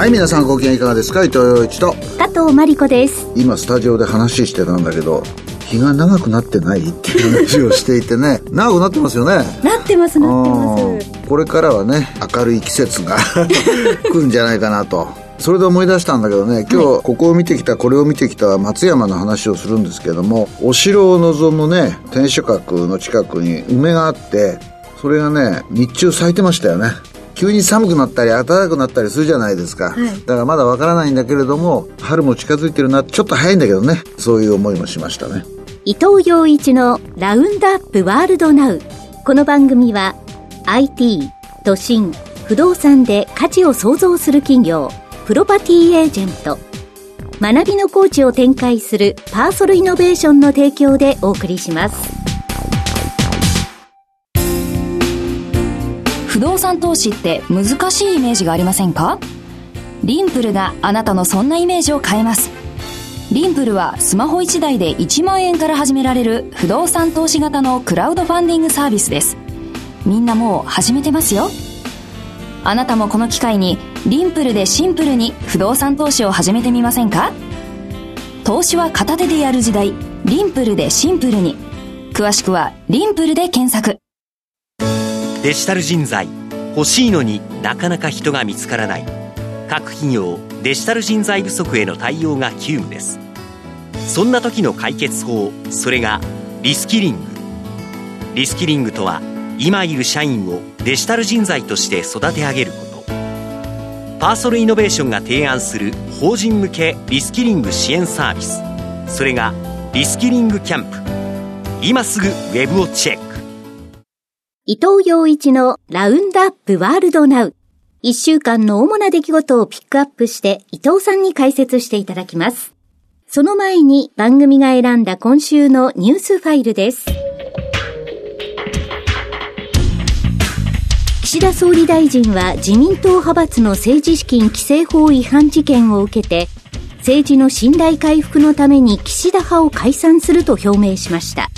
はい皆さんご機嫌いかがですか？伊藤洋一と。加藤真理子です。今スタジオで話してたんだけど日が長くなってないっていう話をしていてね。長くなってますよね。なってますなってます。これからはね明るい季節が 来るんじゃないかなと。それで思い出したんだけどね今日ここを見てきたこれを見てきた松山の話をするんですけどもお城を望むね天守閣の近くに梅があってそれがね日中咲いてましたよね急に寒くなったり暖かくなったりするじゃないですか、はい、だからまだわからないんだけれども春も近づいてるな。ちょっと早いんだけどね。そういう思いもしましたね。伊藤洋一のラウンドアップワールドナウ。この番組は IT 都心不動産で価値を創造する企業プロパティエージェント。学びのコーチを展開するパーソルイノベーションの提供でお送りします不動産投資って難しいイメージがありませんか？リンプルがあなたのそんなイメージを変えます。リンプルはスマホ1台で1万円から始められる不動産投資型のクラウドファンディングサービスです。みんなもう始めてますよ。あなたもこの機会にリンプルでシンプルに不動産投資を始めてみませんか？投資は片手でやる時代。リンプルでシンプルに。詳しくはリンプルで検索。デジタル人材。欲しいのになかなか人が見つからない。各企業デジタル人材不足への対応が急務です。そんな時の解決法それがリスキリング。リスキリングとは今いる社員をデジタル人材として育て上げること。パーソルイノベーションが提案する法人向けリスキリング支援サービス。それがリスキリングキャンプ。今すぐウェブをチェック。伊藤洋一のラウンドアップワールドナウ。一週間の主な出来事をピックアップして伊藤さんに解説していただきます。その前に番組が選んだ今週のニュースファイルです。岸田総理大臣は自民党派閥の政治資金規正法違反事件を受けて政治の信頼回復のために岸田派を解散すると表明しました。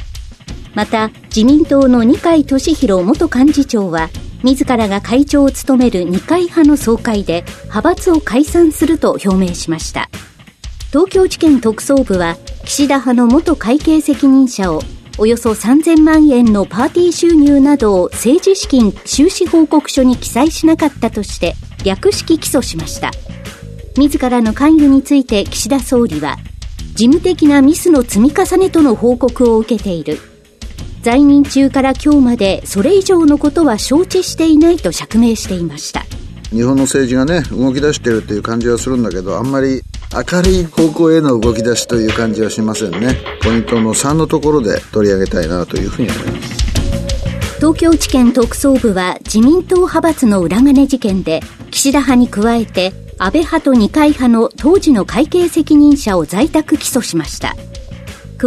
また自民党の二階俊博元幹事長は自らが会長を務める二階派の総会で派閥を解散すると表明しました。東京地検特捜部は岸田派の元会計責任者をおよそ3000万円のパーティー収入などを政治資金収支報告書に記載しなかったとして略式起訴しました。自らの関与について岸田総理は事務的なミスの積み重ねとの報告を受けている。在任中から今日までそれ以上のことは承知していないと釈明していました。日本の政治がね動き出してるっていう感じはするんだけどあんまり明るい方向への動き出しという感じはしませんね。ポイントの3のところで取り上げたいなというふうに思います。東京地検特捜部は自民党派閥の裏金事件で岸田派に加えて安倍派と二階派の当時の会計責任者を在宅起訴しました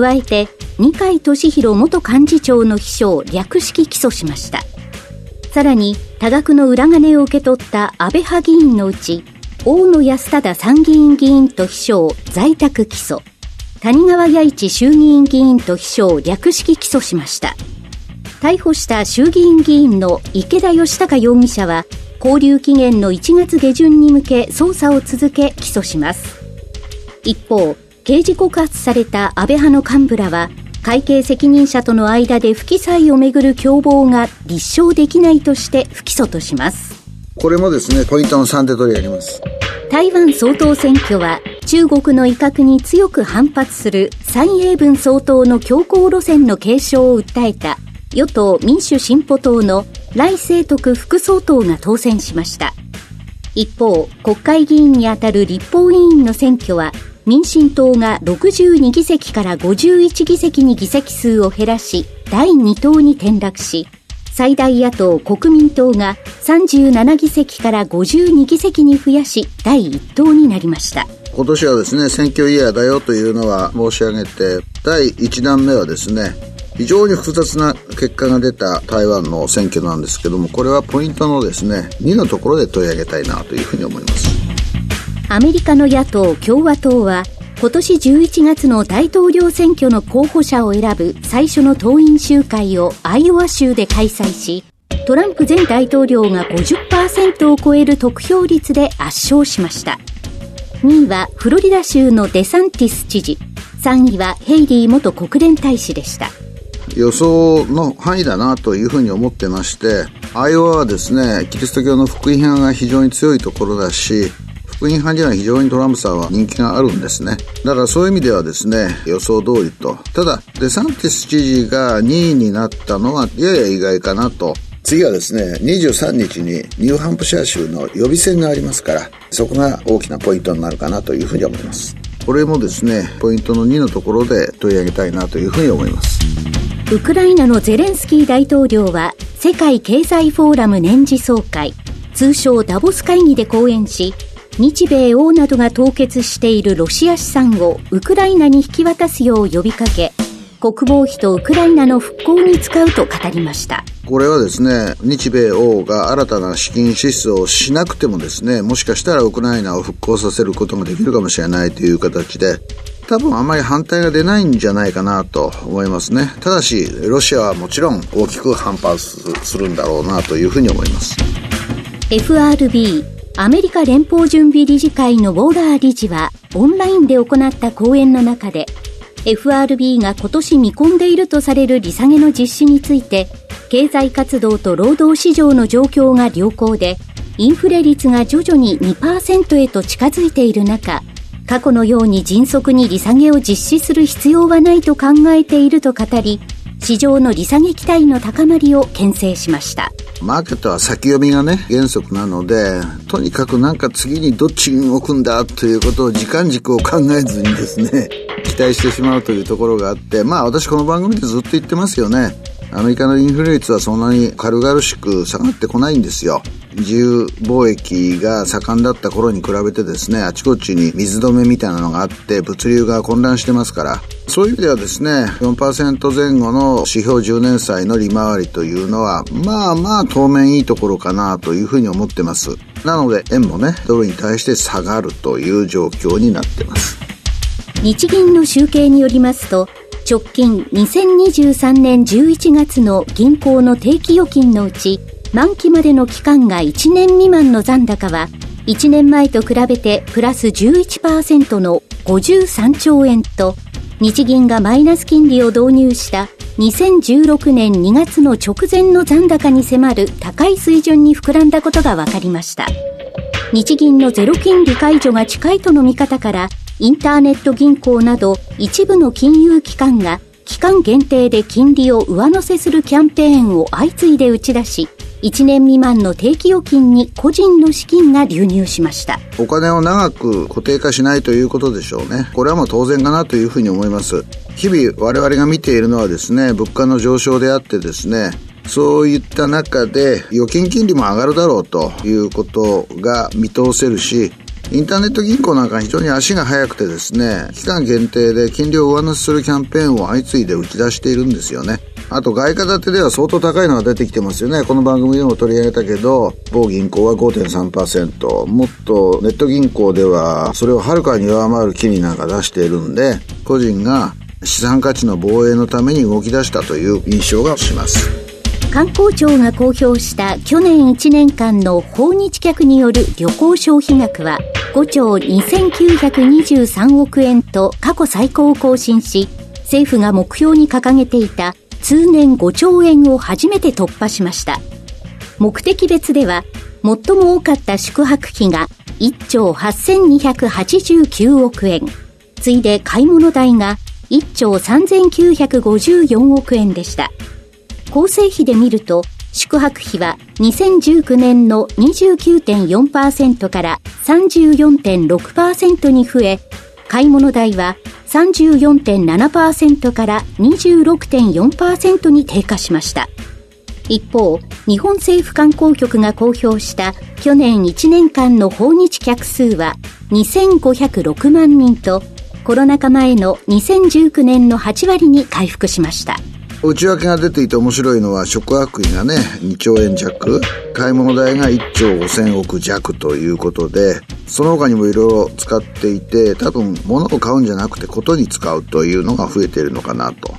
加えて二階俊博元幹事長の秘書を略式起訴しましたさらに多額の裏金を受け取った安倍派議員のうち大野安忠参議院議員と秘書を在宅起訴。谷川弥一衆議院議員と秘書を略式起訴しました。逮捕した衆議院議員の池田義孝容疑者は、交留期限の1月下旬に向け捜査を続け起訴します。一方、刑事告発された安倍派の幹部らは、会計責任者との間で不記載をめぐる共謀が立証できないとして不起訴とします。これもですね、ポイントの3で取り上げます。台湾総統選挙は中国の威嚇に強く反発する蔡英文総統の強硬路線の継承を訴えた与党民主進歩党の来清徳副総統が当選しました。一方、国会議員にあたる立法委員の選挙は民進党が62議席から51議席に議席数を減らし第2党に転落し最大野党国民党が37議席から52議席に増やし第1党になりました。今年はですね選挙イヤーだよというのは申し上げて第1弾目はですね非常に複雑な結果が出た台湾の選挙なんですけどもこれはポイントのですね2のところで取り上げたいなというふうに思います。アメリカの野党共和党は今年11月の大統領選挙の候補者を選ぶ最初の党員集会をアイオワ州で開催し、トランプ前大統領が50%を超える得票率で圧勝しました。2位はフロリダ州のデサンティス知事。3位はヘイリー元国連大使でした。予想の範囲だなというふうに思ってましてアイオワはですねキリスト教の福音派が非常に強いところだし福音派には非常にトランプさんは人気があるんですね。だからそういう意味ではですね、予想通りと。ただ、デサンティス知事が2位になったのはやや意外かなと。次はですね、23日にニューハンプシャー州の予備選がありますから、そこが大きなポイントになるかなというふうに思います。これもですね、ポイントの2のところで取り上げたいなというふうに思います。ウクライナのゼレンスキー大統領は、世界経済フォーラム年次総会、通称ダボス会議で講演し、日米欧などが凍結しているロシア資産をウクライナに引き渡すよう呼びかけ、国防費とウクライナの復興に使うと語りました。これはですね、日米欧が新たな資金支出をしなくてもですね、もしかしたらウクライナを復興させることができるかもしれないという形で、多分あまり反対が出ないんじゃないかなと思いますね。ただし、ロシアはもちろん大きく反発するんだろうなというふうに思います。FRB アメリカ連邦準備理事会のウォーラー理事はオンラインで行った講演の中で FRB が今年見込んでいるとされる利下げの実施について経済活動と労働市場の状況が良好でインフレ率が徐々に2%へと近づいている中過去のように迅速に利下げを実施する必要はないと考えていると語り市場の利下げ期待の高まりを牽制しましたマーケットは先読みがね、原則なので、とにかくなんか次にどっちに動くんだということを時間軸を考えずにですね、期待してしまうというところがあって、まあ私この番組でずっと言ってますよね。アメリカのインフレ率はそんなに軽々しく下がってこないんですよ。自由貿易が盛んだった頃に比べてですね、あちこちに水止めみたいなのがあって、物流が混乱してますから、そういう意味ではですね、4%前後の指標10年債の利回りというのは、まあまあ当面いいところかなというふうに思ってます。なので、円もね、ドルに対して下がるという状況になってます。日銀の集計によりますと、直近2023年11月の銀行の定期預金のうち、満期までの期間が1年未満の残高は、1年前と比べてプラス11%の53兆円と、日銀がマイナス金利を導入した2016年2月の直前の残高に迫る高い水準に膨らんだことが分かりました。日銀のゼロ金利解除が近いとの見方から、インターネット銀行など一部の金融機関が期間限定で金利を上乗せするキャンペーンを相次いで打ち出し、1年未満の定期預金に個人の資金が流入しました。お金を長く固定化しないということでしょうね。これはもう当然かなというふうに思います。日々我々が見ているのはですね物価の上昇であってですねそういった中で預金金利も上がるだろうということが見通せるしインターネット銀行なんか非常に足が速くてですね、期間限定で金利を上乗せするキャンペーンを相次いで打ち出しているんですよね。あと外貨建てでは相当高いのが出てきてますよね。この番組でも取り上げたけど、某銀行は5.3%、もっとネット銀行ではそれをはるかに上回る金利なんか出しているんで、個人が資産価値の防衛のために動き出したという印象がします。観光庁が公表した去年1年間の訪日客による旅行消費額は5兆2923億円と過去最高を更新し、政府が目標に掲げていた通年5兆円を初めて突破しました。目的別では、最も多かった宿泊費が1兆8289億円。次いで買い物代が1兆3954億円でした。構成比で見ると、宿泊費は2019年の29.4%から34.6%に増え、買い物代は34.7%から26.4%に低下しました。一方、日本政府観光局が公表した去年1年間の訪日客数は2506万人と、コロナ禍前の2019年の8割に回復しました。内訳が出ていて面白いのは食泊費がね2兆円弱。買い物代が1兆5000億弱ということでその他にもいろいろ使っていて多分物を買うんじゃなくてことに使うというのが増えているのかなと。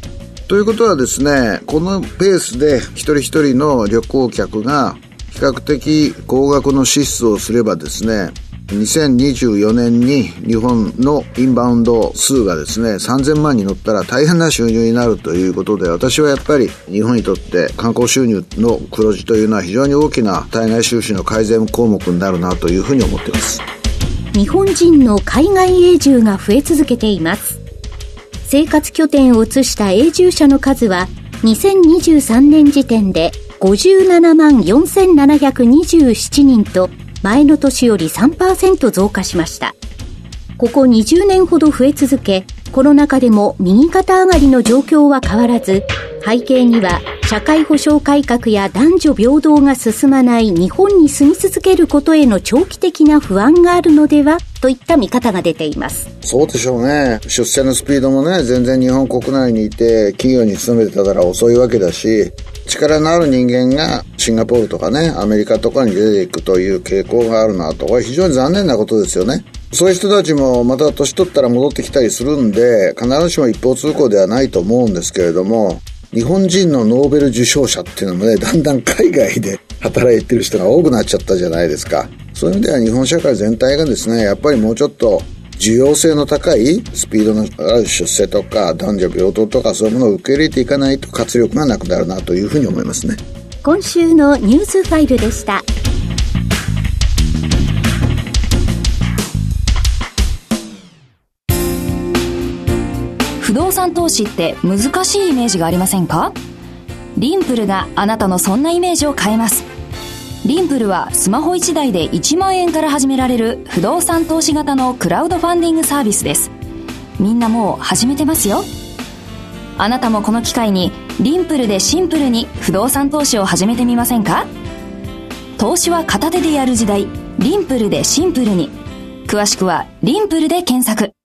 ということはですね、このペースで一人一人の旅行客が比較的高額の支出をすればですね、2024年に日本のインバウンド数がですね、3000万に乗ったら大変な収入になるということで、私はやっぱり日本にとって観光収入の黒字というのは非常に大きな対外収支の改善項目になるなというふうに思っています。日本人の海外永住が増え続けています。生活拠点を移した永住者の数は2023年時点で57万4727人と前の年より3%増加しました。ここ20年ほど増え続け、コロナ禍でも右肩上がりの状況は変わらず、背景には社会保障改革や男女平等が進まない日本に住み続けることへの長期的な不安があるのではといった見方が出ています。そうでしょうね。出世のスピードもね、全然日本国内にいて企業に勤めてたから遅いわけだし、力のある人間がシンガポールとかね、アメリカとかに出ていくという傾向があるなと、これ非常に残念なことですよね。そういう人たちもまた年取ったら戻ってきたりするんで、必ずしも一方通行ではないと思うんですけれども、日本人のノーベル受賞者っていうのもね、だんだん海外で 働いてる人が多くなっちゃったじゃないですか。そういう意味では日本社会全体がですね、やっぱりもうちょっと需要性の高いスピードのある出世とか男女平等とかそういうものを受け入れていかないと活力がなくなるなというふうに思いますね。今週のニュースファイルでした。不動産投資って難しいイメージがありませんか？リンプルがあなたのそんなイメージを変えます。リンプルはスマホ1台で1万円から始められる不動産投資型のクラウドファンディングサービスです。みんなもう始めてますよ。あなたもこの機会にリンプルでシンプルに不動産投資を始めてみませんか？投資は片手でやる時代。リンプルでシンプルに。詳しくはリンプルで検索。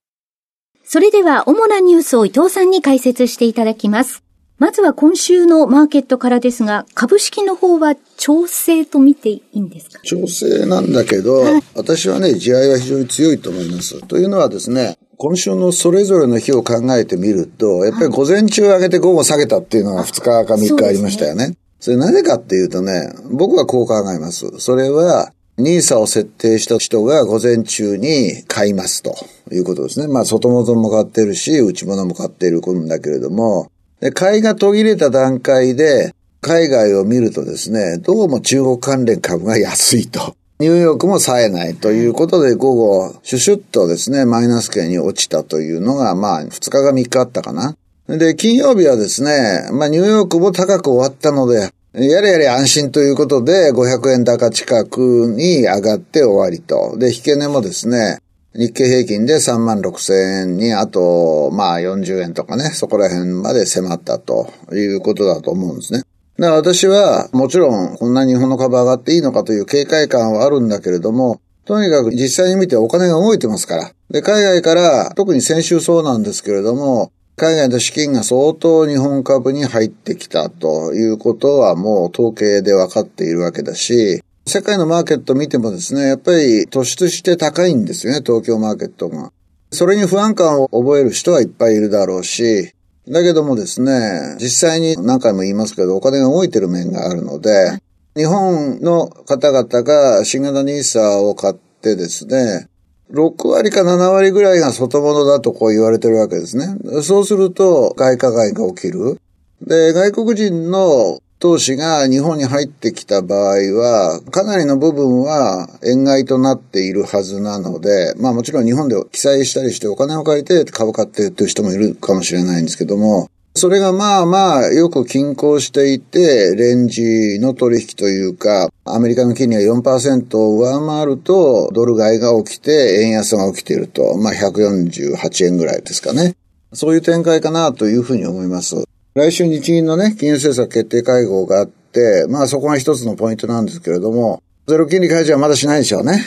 それでは主なニュースを伊藤さんに解説していただきます。まずは今週のマーケットからですが、株式の方は調整と見ていいんですか？調整なんだけど、はい、私はね、地合いは非常に強いと思います。というのはですね、今週のそれぞれの日を考えてみると、やっぱり午前中上げて午後下げたっていうのが2日か3日ありましたよね。それなぜかっていうとね、僕はこう考えます。それは、ニーサを設定した人が午前中に買いますということですね。まあ、外物も買ってるし、内物も買っているんだけれども、で、買いが途切れた段階で、海外を見るとですね、どうも中国関連株が安いと。ニューヨークも冴えないということで、午後、シュシュッとですね、マイナス圏に落ちたというのが、まあ、2日が3日あったかな。で、金曜日はですね、まあ、ニューヨークも高く終わったので、やれやれ安心ということで、500円高近くに上がって終わりと。で、引け値もですね、日経平均で3万6千円に、あと、まあ40円とかね、そこら辺まで迫ったということだと思うんですね。だから私は、もちろん、こんな日本の株上がっていいのかという警戒感はあるんだけれども、とにかく実際に見てお金が動いてますから。で、海外から、特に先週そうなんですけれども、海外の資金が相当日本株に入ってきたということはもう統計で分かっているわけだし、世界のマーケット見てもですね、やっぱり突出して高いんですよね、東京マーケットが。それに不安感を覚える人はいっぱいいるだろうし、だけどもですね、実際に何回も言いますけど、お金が動いてる面があるので、日本の方々が新型ニーサーを買ってですね、6割か7割ぐらいが外物だとこう言われてるわけですね。そうすると外貨買いが起きる。で、外国人の投資が日本に入ってきた場合は、かなりの部分は円買いとなっているはずなので、まあもちろん日本で記載したりしてお金を借りて株買ってっていう人もいるかもしれないんですけども、それがまあまあよく均衡していて、レンジの取引というか、アメリカの金利が4%を上回ると、ドル買いが起きて、円安が起きていると、まあ148円ぐらいですかね。そういう展開かなというふうに思います。来週日銀のね、金融政策決定会合があって、まあそこが一つのポイントなんですけれども、ゼロ金利解除はまだしないでしょうね。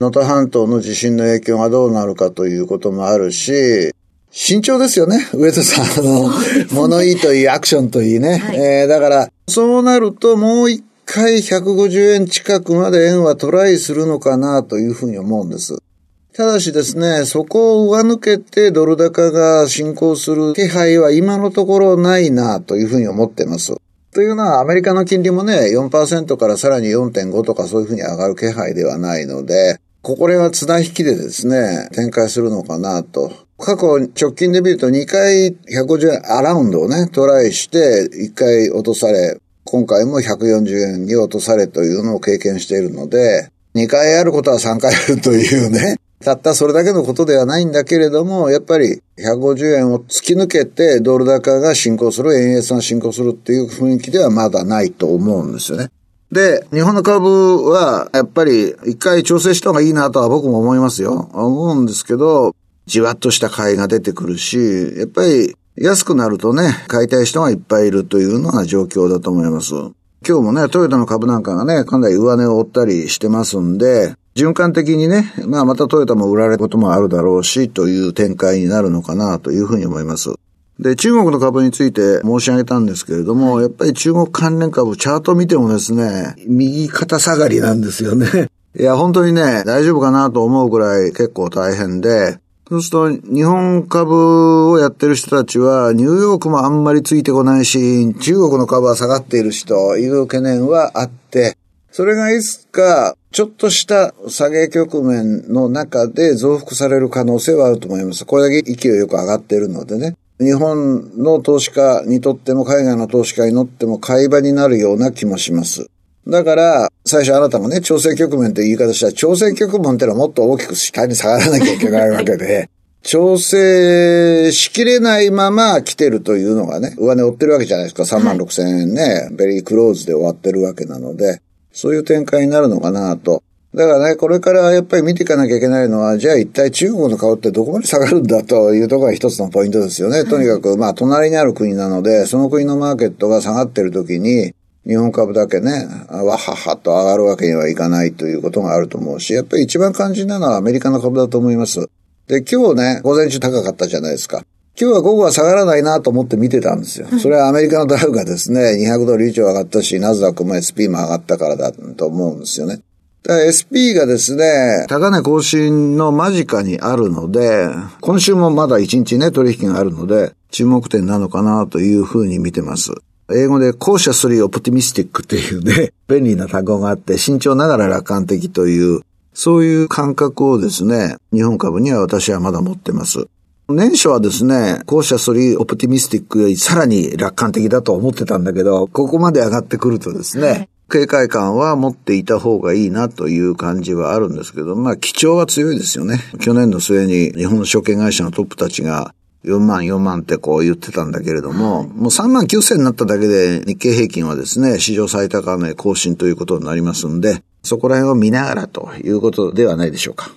能登半島の地震の影響がどうなるかということもあるし、慎重ですよね、上田さん。あの、物言いといい、アクションといいね。はい、えー、だから、そうなるともう一回150円近くまで円はトライするのかなというふうに思うんです。ただしですね、そこを上抜けてドル高が進行する気配は今のところないなというふうに思ってます。というのはアメリカの金利もね、4%からさらに4.5とかそういうふうに上がる気配ではないので、ここは綱引きでですね、展開するのかなと。過去直近で見ると2回150円アラウンドをね、トライして1回落とされ、今回も140円に落とされというのを経験しているので、2回あることは3回あるというね、たったそれだけのことではないんだけれども、やっぱり150円を突き抜けてドル高が進行する、円安が進行するっていう雰囲気ではまだないと思うんですよね。で、日本の株はやっぱり一回調整した方がいいなとは僕も思いますよ。思うんですけど、じわっとした買いが出てくるし、やっぱり安くなるとね、買いたい人がいっぱいいるというのが状況だと思います。今日もね、トヨタの株なんかがね、かなり上値を追ったりしてますんで、循環的にね、まあまたトヨタも売られることもあるだろうし、という展開になるのかなというふうに思います。で、中国の株について申し上げたんですけれども、やっぱり中国関連株、チャート見てもですね、右肩下がりなんですよね。いや、本当にね、大丈夫かなと思うぐらい結構大変で、そうすると、日本株をやってる人たちは、ニューヨークもあんまりついてこないし、中国の株は下がっているしという懸念はあって、それがいつか、ちょっとした下げ局面の中で増幅される可能性はあると思います。これだけ勢いよく上がっているのでね。日本の投資家にとっても海外の投資家にとっても買い場になるような気もします。だから、最初あなたもね、調整局面という言い方したら、調整局面ってのはもっと大きく下に下がらなきゃいけないわけで、調整しきれないまま来てるというのがね、上値追ってるわけじゃないですか。3万6千円ね、はい、ベリークローズで終わってるわけなので、そういう展開になるのかなと。だからね、これからやっぱり見ていかなきゃいけないのは、じゃあ一体中国の顔ってどこまで下がるんだというところが一つのポイントですよね。とにかく、まあ、隣にある国なので、その国のマーケットが下がってる時に、日本株だけね、わははと上がるわけにはいかないということがあると思うし、やっぱり一番肝心なのはアメリカの株だと思います。で、今日ね、午前中高かったじゃないですか。今日は午後は下がらないなと思って見てたんですよ。それはアメリカのダウがですね、200ドル以上上がったし、ナズダックも SP も上がったからだと思うんですよね。SP がですね、高値更新の間近にあるので、今週もまだ1日ね、取引があるので、注目点なのかなというふうに見てます。英語で校舎3オプティミスティックっていうね、便利な単語があって、慎重ながら楽観的という、そういう感覚をですね、日本株には私はまだ持ってます。年初はですね、校舎ソリオプティミスティックよりさらに楽観的だと思ってたんだけど、ここまで上がってくるとですね、警戒感は持っていた方がいいなという感じはあるんですけど、まあ、基調は強いですよね。去年の末に日本の証券会社のトップたちが4万4万ってこう言ってたんだけれども、もう3万9千になっただけで日経平均はですね、史上最高値更新ということになりますんで、そこら辺を見ながらということではないでしょうか。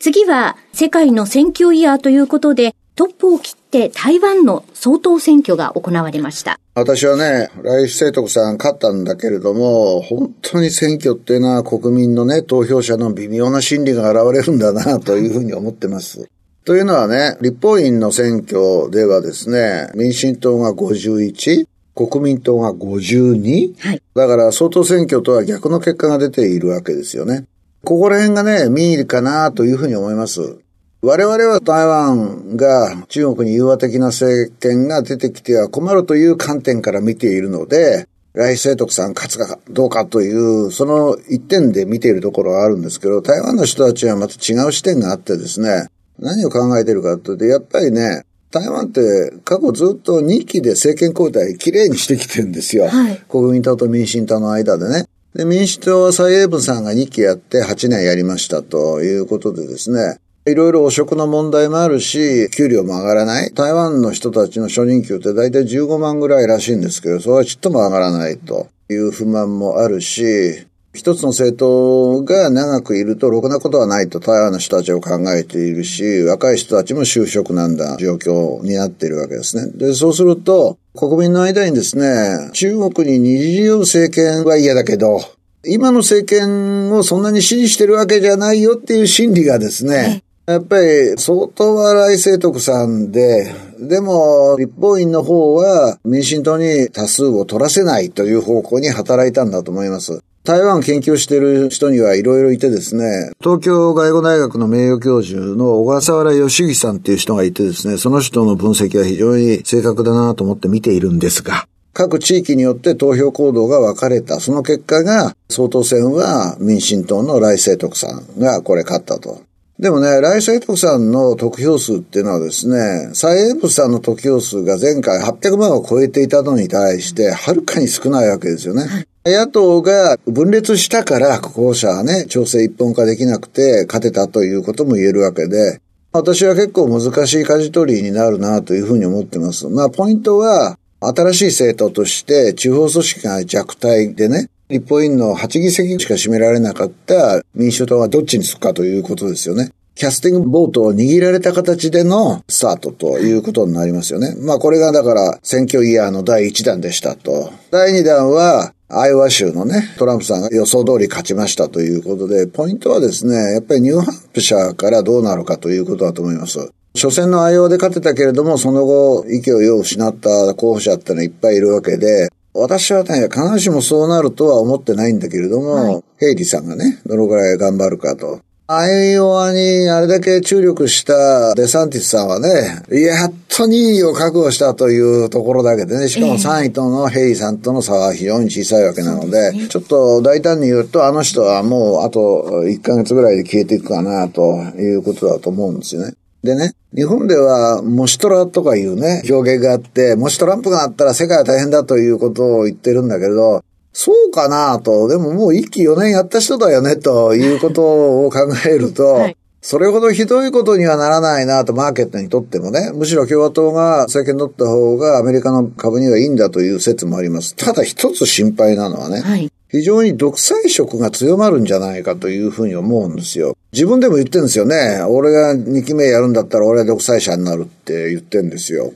次は世界の選挙イヤーということで、トップを切って台湾の総統選挙が行われました。私はね、来世徳さん勝ったんだけれども、本当に選挙っていうのは国民のね、投票者の微妙な心理が現れるんだなというふうに思ってます。というのはね、立法院の選挙ではですね、民進党が51、国民党が 52? はい。だから総統選挙とは逆の結果が出ているわけですよね。ここら辺がね、民意かなというふうに思います。我々は台湾が中国に融和的な政権が出てきては困るという観点から見ているので、来清徳さん勝つかどうかという、その一点で見ているところはあるんですけど、台湾の人たちはまた違う視点があってですね、何を考えているかというと、やっぱりね、台湾って過去ずっと2期で政権交代きれいにしてきてるんですよ。はい、国民党と民進党の間でね。で、民主党は蔡英文さんが2期やって8年やりましたということでですね、いろいろ汚職の問題もあるし、給料も上がらない。台湾の人たちの初任給って大体15万ぐらいらしいんですけど、それはちっとも上がらないという不満もあるし、一つの政党が長くいるとろくなことはないと台湾の人たちを考えているし、若い人たちも就職なんだ状況になっているわけですね。で、そうすると、国民の間にですね、中国に二次用政権は嫌だけど、今の政権をそんなに支持してるわけじゃないよっていう心理がですね、やっぱり相当は来清徳さんで、でも立法院の方は民進党に多数を取らせないという方向に働いたんだと思います。台湾研究してる人にはいろいろいてですね、東京外語大学の名誉教授の小笠原義樹さんっていう人がいてですね、その人の分析は非常に正確だなと思って見ているんですが、各地域によって投票行動が分かれた。その結果が、総統選は民進党の来清徳さんがこれ勝ったと。でもね、来清徳さんの得票数っていうのはですね、蔡英文さんの得票数が前回800万を超えていたのに対して、はるかに少ないわけですよね。野党が分裂したから候補者はね、調整一本化できなくて勝てたということも言えるわけで、私は結構難しい舵取りになるなというふうに思ってます。まあ、ポイントは、新しい政党として地方組織が弱体でね、立法院の8議席しか占められなかった民主党はどっちにつくかということですよね。キャスティングボートを握られた形でのスタートということになりますよね。まあこれがだから選挙イヤーの第1弾でしたと。第2弾はアイオワ州のね、トランプさんが予想通り勝ちましたということで、ポイントはですね、やっぱりニューハンプシャーからどうなるかということだと思います。初戦のアイオワで勝てたけれども、その後、勢いを失った候補者ってのはいっぱいいるわけで、私はね、必ずしもそうなるとは思ってないんだけれども、はい、ヘイリーさんがね、どのくらい頑張るかと。アイオワにあれだけ注力したデサンティスさんはね、やっと2位を確保したというところだけでね、しかも3位とのヘイさんとの差は非常に小さいわけなので、ちょっと大胆に言うと、あの人はもうあと1ヶ月ぐらいで消えていくかなということだと思うんですよね。でね、日本では、もしトラとかいうね、表現があって、もしトランプがあったら世界は大変だということを言ってるんだけど、そうかなと、でももう一期4年やった人だよね、ということを考えると、はい、それほどひどいことにはならないなと、マーケットにとってもね、むしろ共和党が政権取った方がアメリカの株にはいいんだという説もあります。ただ一つ心配なのはね、はい、非常に独裁色が強まるんじゃないかというふうに思うんですよ。自分でも言ってるんですよね。俺が2期目やるんだったら俺は独裁者になるって言ってるんですよ。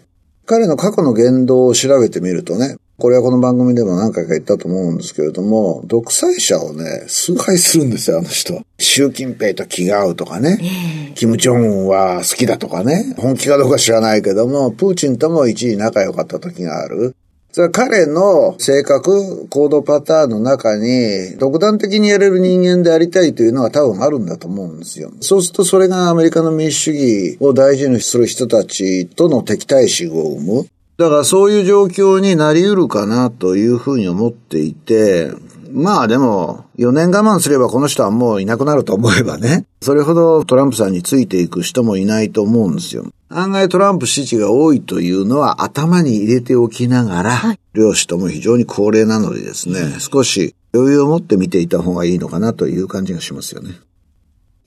彼の過去の言動を調べてみるとね、これはこの番組でも何回か言ったと思うんですけれども、独裁者をね、崇拝するんですよ、あの人。習近平と気が合うとかね、えー、キム・ジョンウンは好きだとかね、本気かどうか知らないけども、プーチンとも一時仲良かった時がある。それは彼の性格、行動パターンの中に、独断的にやれる人間でありたいというのは多分あるんだと思うんですよ。そうするとそれがアメリカの民主主義を大事にする人たちとの敵対心を生む。だからそういう状況になり得るかなというふうに思っていて、まあでも、4年我慢すればこの人はもういなくなると思えばね、それほどトランプさんについていく人もいないと思うんですよ。案外トランプ支持が多いというのは頭に入れておきながら、はい、両氏とも非常に高齢なのでですね、少し余裕を持って見ていた方がいいのかなという感じがしますよね。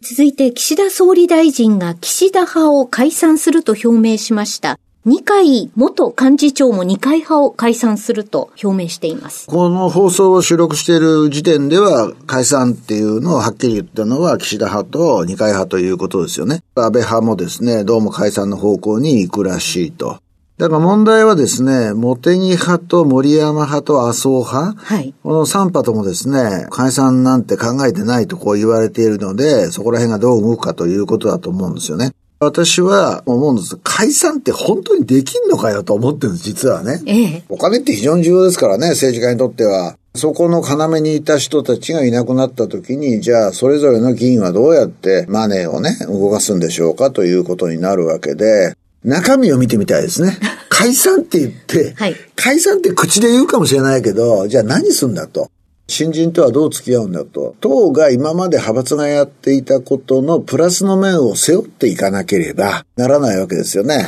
続いて岸田総理大臣が岸田派を解散すると表明しました。二階元幹事長も二階派を解散すると表明しています。この放送を収録している時点では解散っていうのをはっきり言ったのは岸田派と二階派ということですよね。安倍派もですね、どうも解散の方向に行くらしいと。だから問題はですね、茂木派と森山派と麻生派、はい、この3派ともですね、解散なんて考えてないとこう言われているので、そこら辺がどう動くかということだと思うんですよね。私は思うんです。解散って本当にできんのかよと思ってるんです、実はね。ええ。お金って非常に重要ですからね、政治家にとっては。そこの要にいた人たちがいなくなった時に、じゃあそれぞれの議員はどうやってマネーをね、動かすんでしょうかということになるわけで、中身を見てみたいですね。解散って言って、はい、解散って口で言うかもしれないけど、じゃあ何すんだと。新人とはどう付き合うんだと。党が今まで派閥がやっていたことのプラスの面を背負っていかなければならないわけですよね。はい、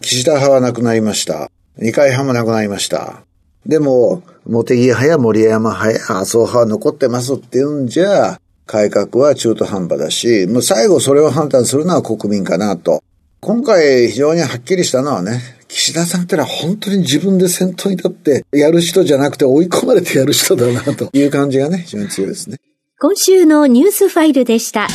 岸田派はなくなりました。二階派もなくなりました。でも、茂木派や森山派や麻生派は残ってますって言うんじゃ、改革は中途半端だし、もう最後それを判断するのは国民かなと。今回非常にはっきりしたのはね、岸田さんってのは本当に自分で先頭に立ってやる人じゃなくて追い込まれてやる人だなという感じがね、非常に強いですね。今週のニュースファイルでした。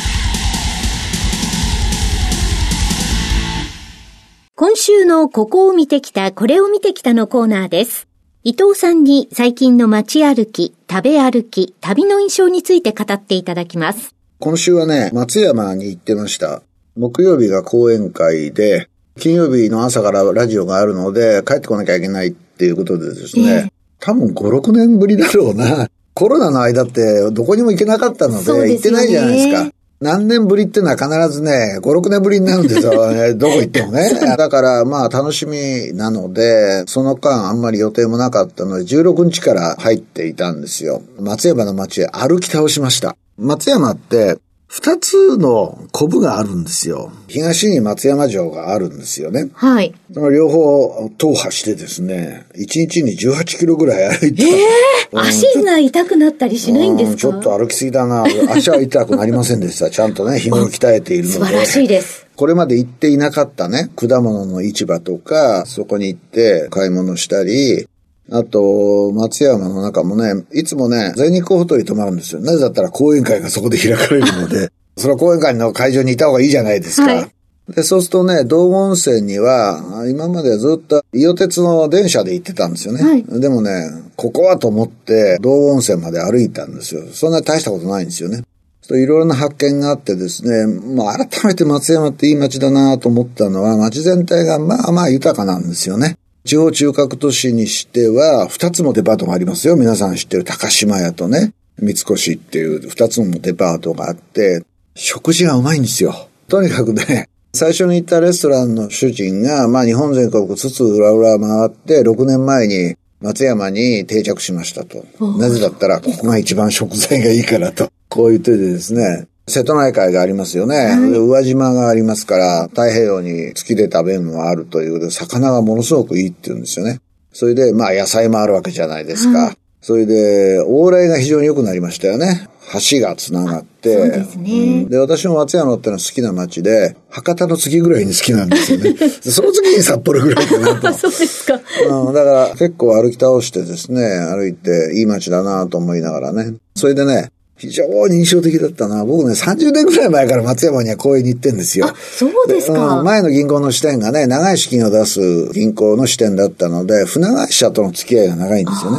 今週のここを見てきた、これを見てきたのコーナーです。伊藤さんに最近の街歩き、食べ歩き、旅の印象について語っていただきます。今週はね、松山に行ってました。木曜日が講演会で、金曜日の朝からラジオがあるので、帰ってこなきゃいけないっていうことでですね、えー、多分5、6年ぶりだろうな。コロナの間ってどこにも行けなかったので、行ってないじゃないですか。何年ぶりってのは必ずね、5、6年ぶりになるんですよ ね。どこ行ってもね。だからまあ楽しみなので、その間あんまり予定もなかったので、16日から入っていたんですよ。松山の街へ歩き倒しました。松山って、二つのコブがあるんですよ。東に松山城があるんですよね。はい。その両方踏破してですね、1日に18キロぐらい歩いた。うん足が痛くなったりしないんですか？うんちょっと歩きすぎだな。足は痛くなりませんでした。ちゃんとね、日頃鍛えているので。素晴らしいです。これまで行っていなかったね、果物の市場とか、そこに行って買い物したり、あと、松山の中もね、いつもね、全日空ホテルに泊まるんですよ。なぜだったら講演会がそこで開かれるので、その講演会の会場にいた方がいいじゃないですか。はいで、そうするとね、道後温泉には、あ今までずっと伊予鉄の電車で行ってたんですよね。はいでもね、ここはと思って、道後温泉まで歩いたんですよ。そんな大したことないんですよね。いろいろな発見があってですね、まあ改めて松山っていい街だなと思ったのは、街全体がまあまあ豊かなんですよね。地方中核都市にしては、二つもデパートがありますよ。皆さん知ってる高島屋とね、三越っていう二つもデパートがあって、食事がうまいんですよ。とにかくね、最初に行ったレストランの主人が、まあ日本全国つつ裏裏回って、6年前に松山に定着しましたと。なぜだったら、ここが一番食材がいいからと。こう言っててですね、瀬戸内海がありますよね。で宇和島がありますから、太平洋に月で食べるのがあるということで、魚がものすごくいいって言うんですよね。それで、まあ野菜もあるわけじゃないですか。それで、往来が非常に良くなりましたよね。橋が繋がって。そうですねうんで、私も松山ってのは好きな街で、博多の次ぐらいに好きなんですよね。で その次に札幌ぐらいかなと。そうですか。うん、だから結構歩き倒してですね、歩いていい街だなと思いながらね。それでね、非常に印象的だったな。僕ね、30年ぐらい前から松山には公園に行ってんですよ。そうですうんか。前の銀行の支店がね、長い資金を出す銀行の支店だったので、船会社との付き合いが長いんですよね。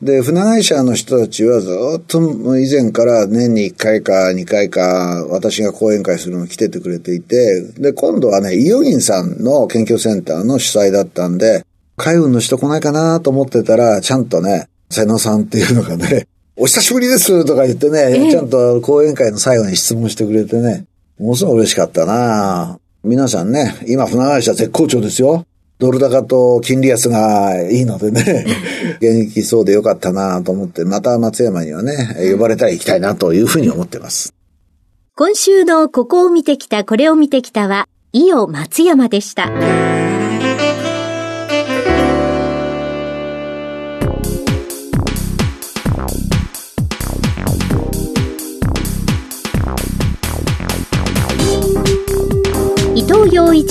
で、船会社の人たちはずっと以前から年に1回か2回か私が講演会するのに来ててくれていて、で、今度はね、イオギンさんの研究センターの主催だったんで、海運の人来ないかなと思ってたら、ちゃんとね、瀬野さんっていうのがね、お久しぶりですとか言ってね、ちゃんと講演会の最後に質問してくれてね、ものすごい嬉しかったな皆さんね、今船会社絶好調ですよ。ドル高と金利安がいいのでね、元気そうでよかったなと思って、また松山にはね、呼ばれたら行きたいなというふうに思ってます。今週のここを見てきた、これを見てきたは、伊予松山でした。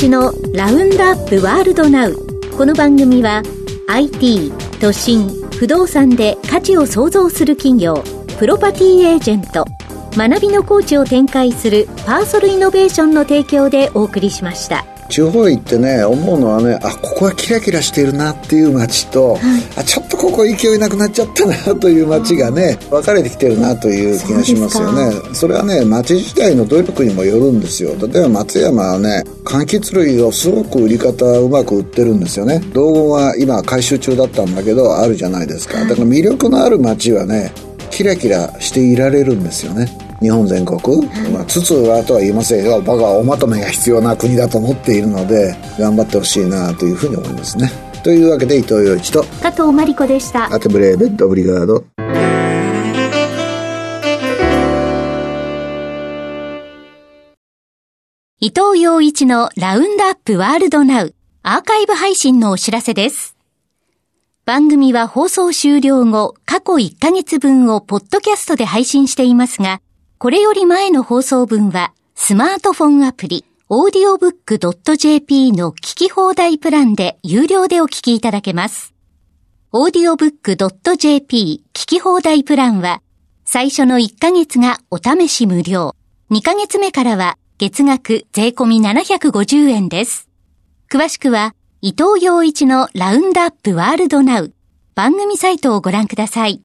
口のラウンドアップワールドナウ。この番組は IT、都心、不動産で価値を創造する企業、プロパティエージェント、学びのコーチを展開するパーソルイノベーションの提供でお送りしました。地方行ってね、思うのはね、あ、ここはキラキラしてるなっていう街と、あ、ちょっとここ勢いなくなっちゃったなという街がね、分かれてきてるなという気がしますよね。それはね、街自体の努力にもよるんですよ。例えば松山はね、柑橘類をすごく売り方うまく売ってるんですよね。道後は今回収中だったんだけど、あるじゃないですか。だから魅力のある街はね、キラキラしていられるんですよね。日本全国、まあ、つつ裏とは言いませんよ。僕はおまとめが必要な国だと思っているので、頑張ってほしいなというふうに思いますね。というわけで伊藤洋一と、加藤真理子でした。アテブレーベッドオブリガード。伊藤洋一のラウンドアップワールドナウアーカイブ配信のお知らせです。番組は放送終了後、過去1ヶ月分をポッドキャストで配信していますが、これより前の放送分はスマートフォンアプリ、audiobook.jp の聞き放題プランで有料でお聞きいただけます。audiobook.jp 聞き放題プランは、最初の1ヶ月がお試し無料。2ヶ月目からは月額税込み750円です。詳しくは、伊藤洋一のラウンドアップワールドナウ番組サイトをご覧ください。